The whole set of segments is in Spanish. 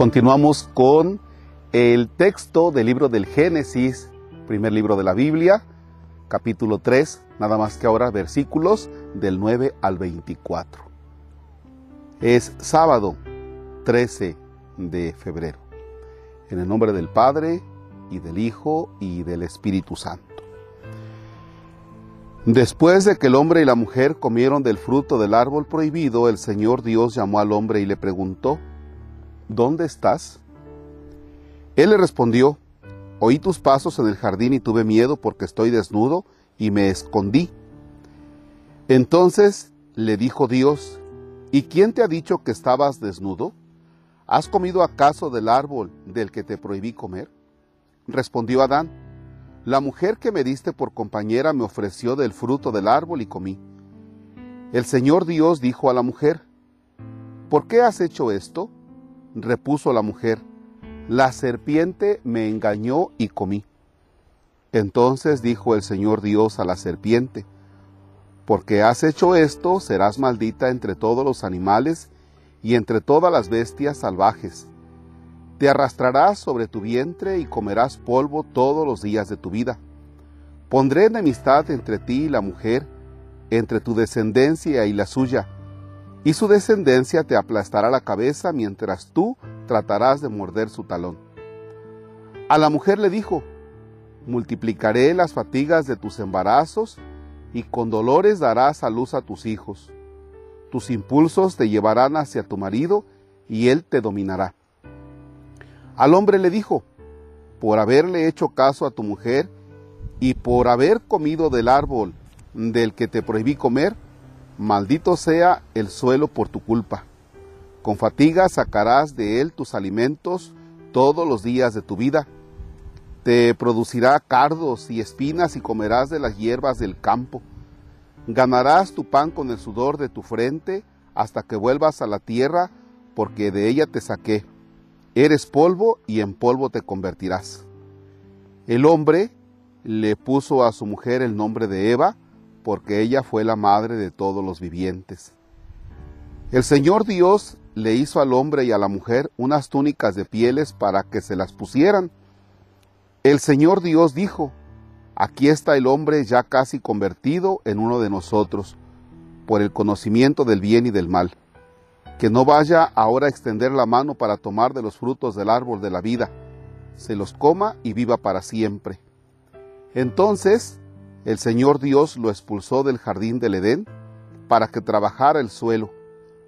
Continuamos con el texto del libro del Génesis, primer libro de la Biblia, capítulo 3, nada más que ahora versículos del 9 al 24. Es sábado 13 de febrero. En el nombre del Padre, y del Hijo, y del Espíritu Santo. Después de que el hombre y la mujer comieron del fruto del árbol prohibido, el Señor Dios llamó al hombre y le preguntó, ¿Dónde estás? Él le respondió, Oí tus pasos en el jardín y tuve miedo porque estoy desnudo y me escondí. Entonces le dijo Dios, ¿y quién te ha dicho que estabas desnudo? ¿Has comido acaso del árbol del que te prohibí comer? Respondió Adán, la mujer que me diste por compañera me ofreció del fruto del árbol y comí. El Señor Dios dijo a la mujer, ¿por qué has hecho esto? Repuso la mujer, la serpiente me engañó y comí. Entonces dijo el Señor Dios a la serpiente, porque has hecho esto, serás maldita entre todos los animales y entre todas las bestias salvajes te arrastrarás sobre tu vientre y comerás polvo todos los días de tu vida. Pondré enemistad entre ti y la mujer, entre tu descendencia y la suya, y su descendencia te aplastará la cabeza mientras tú tratarás de morder su talón. A la mujer le dijo, multiplicaré las fatigas de tus embarazos y con dolores darás a luz a tus hijos. Tus impulsos te llevarán hacia tu marido y él te dominará. Al hombre le dijo, por haberle hecho caso a tu mujer y por haber comido del árbol del que te prohibí comer, maldito sea el suelo por tu culpa. Con fatiga sacarás de él tus alimentos todos los días de tu vida. Te producirá cardos y espinas y comerás de las hierbas del campo. Ganarás tu pan con el sudor de tu frente hasta que vuelvas a la tierra, porque de ella te saqué Eres polvo y en polvo te convertirás. El hombre le puso a su mujer el nombre de Eva, porque ella fue la madre de todos los vivientes. El Señor Dios le hizo al hombre y a la mujer unas túnicas de pieles para que se las pusieran. El Señor Dios dijo, aquí está el hombre ya casi convertido en uno de nosotros, por el conocimiento del bien y del mal que no vaya ahora a extender la mano para tomar de los frutos del árbol de la vida, se los coma y viva para siempre. Entonces el Señor Dios lo expulsó del jardín del Edén para que trabajara el suelo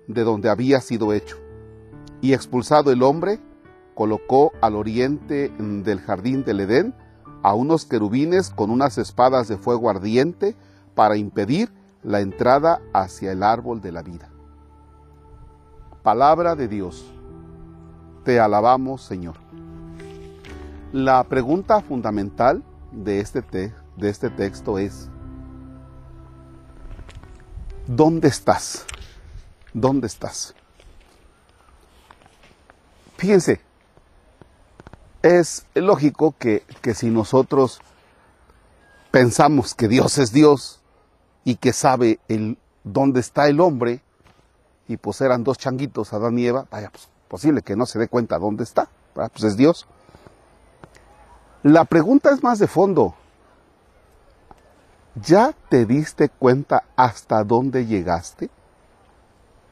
de donde había sido hecho. Y expulsado el hombre, colocó al oriente del jardín del Edén a unos querubines con unas espadas de fuego ardiente para impedir la entrada hacia el árbol de la vida. Palabra de Dios. Te alabamos, Señor. La pregunta fundamental de este, de este texto es, ¿dónde estás? ¿Dónde estás? Fíjense, es lógico que, que si nosotros pensamos que Dios es Dios y que sabe el, dónde está el hombre, y pues eran dos changuitos, Adán y Eva, vaya, pues posible que no se dé cuenta dónde está, pues es Dios. La pregunta es más de fondo. ¿Ya te diste cuenta hasta dónde llegaste?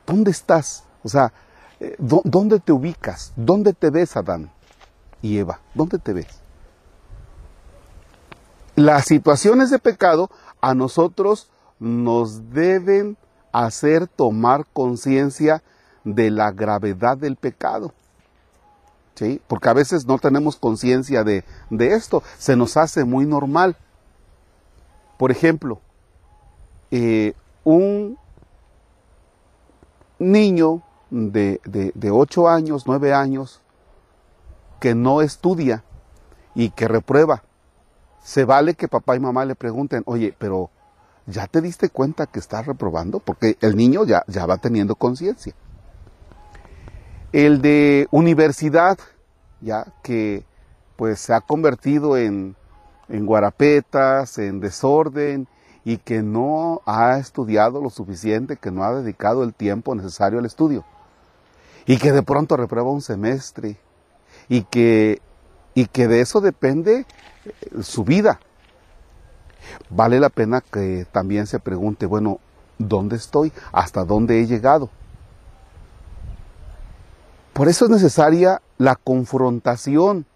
¿Dónde estás? O sea, eh, ¿dónde te ubicas? ¿Dónde te ves, Adán y Eva? ¿Dónde te ves? Las situaciones de pecado a nosotros nos deben hacer tomar conciencia de la gravedad del pecado. ¿Sí? Porque a veces no tenemos conciencia de, esto, se nos hace muy normal. Por ejemplo, eh, un niño de, de, de 8 años, 9 años, que no estudia y que reprueba, se vale que papá y mamá le pregunten, oye, pero ¿ya te diste cuenta que estás reprobando? Porque el niño ya, ya va teniendo conciencia. El de universidad, ya que pues se ha convertido en, en guarapetas, en desorden y que no ha estudiado lo suficiente, que no ha dedicado el tiempo necesario al estudio. y que de pronto reprueba un semestre y que, y que de eso depende eh, su vida. Vale la pena que también se pregunte, bueno, ¿dónde estoy? ¿Hasta dónde he llegado? Por eso es necesaria la confrontación.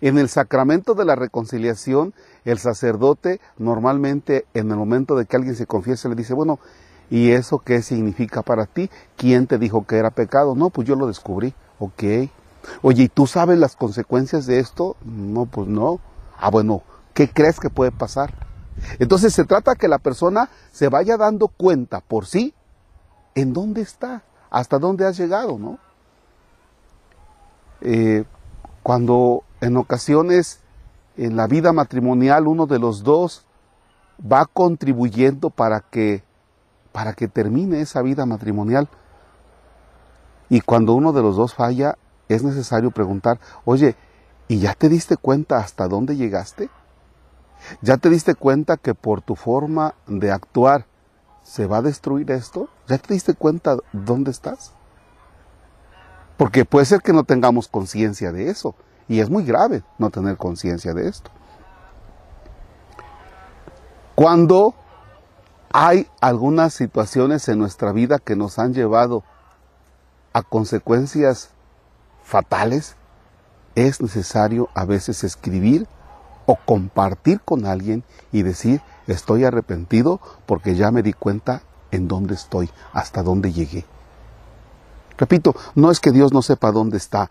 En el sacramento de la reconciliación, el sacerdote normalmente en el momento de que alguien se confiese le dice, bueno, ¿y eso qué significa para ti? ¿Quién te dijo que era pecado? No, pues yo lo descubrí. Ok. Oye, ¿y tú sabes las consecuencias de esto? No, pues no. Ah, bueno, ¿qué crees que puede pasar? Entonces se trata que la persona se vaya dando cuenta por sí en dónde está, hasta dónde has llegado, ¿no? Eh, cuando en ocasiones en la vida matrimonial uno de los dos va contribuyendo para que para que termine esa vida matrimonial. Y cuando uno de los dos falla, es necesario preguntar, oye, ¿y ya te diste cuenta hasta dónde llegaste? ¿Ya te diste cuenta que por tu forma de actuar se va a destruir esto? ¿Ya te diste cuenta dónde estás? Porque puede ser que no tengamos conciencia de eso. Y es muy grave no tener conciencia de esto. Cuando hay algunas situaciones en nuestra vida que nos han llevado a consecuencias fatales, es necesario a veces escribir o compartir con alguien y decir, estoy arrepentido porque ya me di cuenta en dónde estoy, hasta dónde llegué. Repito, no es que Dios no sepa dónde está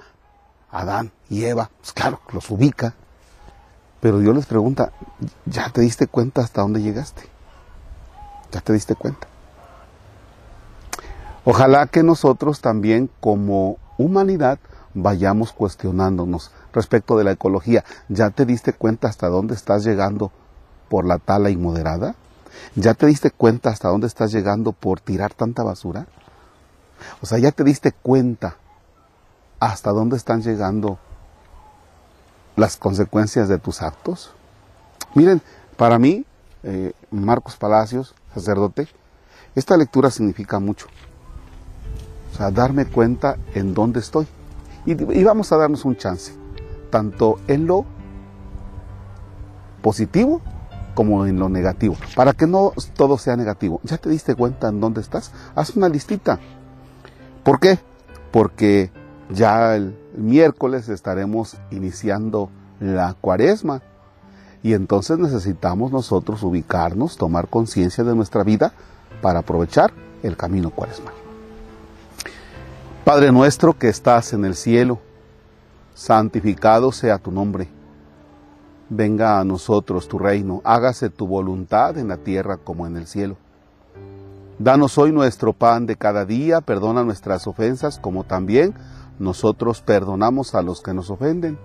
Adán y Eva, pues claro, los ubica, pero Dios les pregunta, ¿ya te diste cuenta hasta dónde llegaste? ¿Ya te diste cuenta? Ojalá que nosotros también como humanidad vayamos cuestionándonos respecto de la ecología. ¿Ya te diste cuenta hasta dónde estás llegando por la tala inmoderada? ¿Ya te diste cuenta hasta dónde estás llegando por tirar tanta basura? O sea, ¿ya te diste cuenta hasta dónde están llegando las consecuencias de tus actos? Miren, para mí, eh, Marcos Palacios, sacerdote, esta lectura significa mucho. O sea, darme cuenta en dónde estoy. Y, vamos a darnos un chance, tanto en lo positivo como en lo negativo, para que no todo sea negativo. ¿Ya te diste cuenta en dónde estás? Haz una listita. ¿Por qué? Porque ya el miércoles estaremos iniciando la cuaresma y entonces necesitamos nosotros ubicarnos, tomar conciencia de nuestra vida para aprovechar el camino cuaresma. Padre nuestro que estás en el cielo, santificado sea tu nombre. Venga a nosotros tu reino, hágase tu voluntad en la tierra como en el cielo. Danos hoy nuestro pan de cada día, perdona nuestras ofensas como también nosotros perdonamos a los que nos ofenden.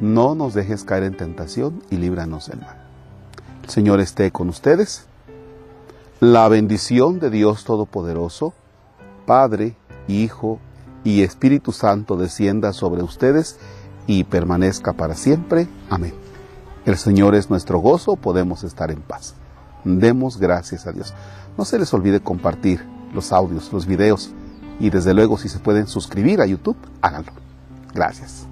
No nos dejes caer en tentación y líbranos del mal. El Señor esté con ustedes. La bendición de Dios Todopoderoso, Padre, Hijo y Espíritu Santo descienda sobre ustedes y permanezca para siempre. Amén. El Señor es nuestro gozo, podemos estar en paz. Demos gracias a Dios. No se les olvide compartir los audios, los videos y desde luego si se pueden suscribir a YouTube, háganlo. Gracias.